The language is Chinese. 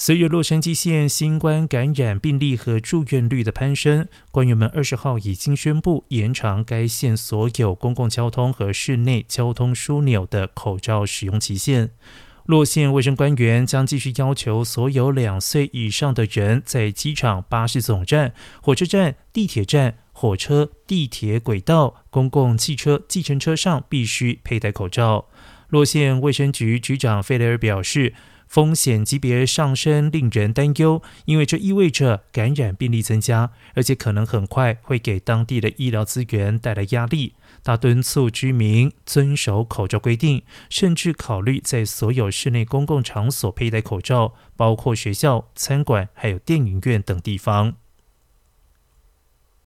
随着洛杉矶县新冠感染病例和住院率的攀升，官员们二十号已经宣布延长该县所有公共交通和室内交通枢纽的口罩使用期限。洛县卫生官员将继续要求所有两岁以上的人在机场、巴士总站、火车站、地铁站、火车、地铁轨道、公共汽车、计程车上必须佩戴口罩。洛县卫生局局长费雷尔表示。风险级别上升令人担忧，因为这意味着感染病例增加，而且可能很快会给当地的医疗资源带来压力。他敦促居民遵守口罩规定，甚至考虑在所有室内公共场所佩戴口罩，包括学校、餐馆还有电影院等地方。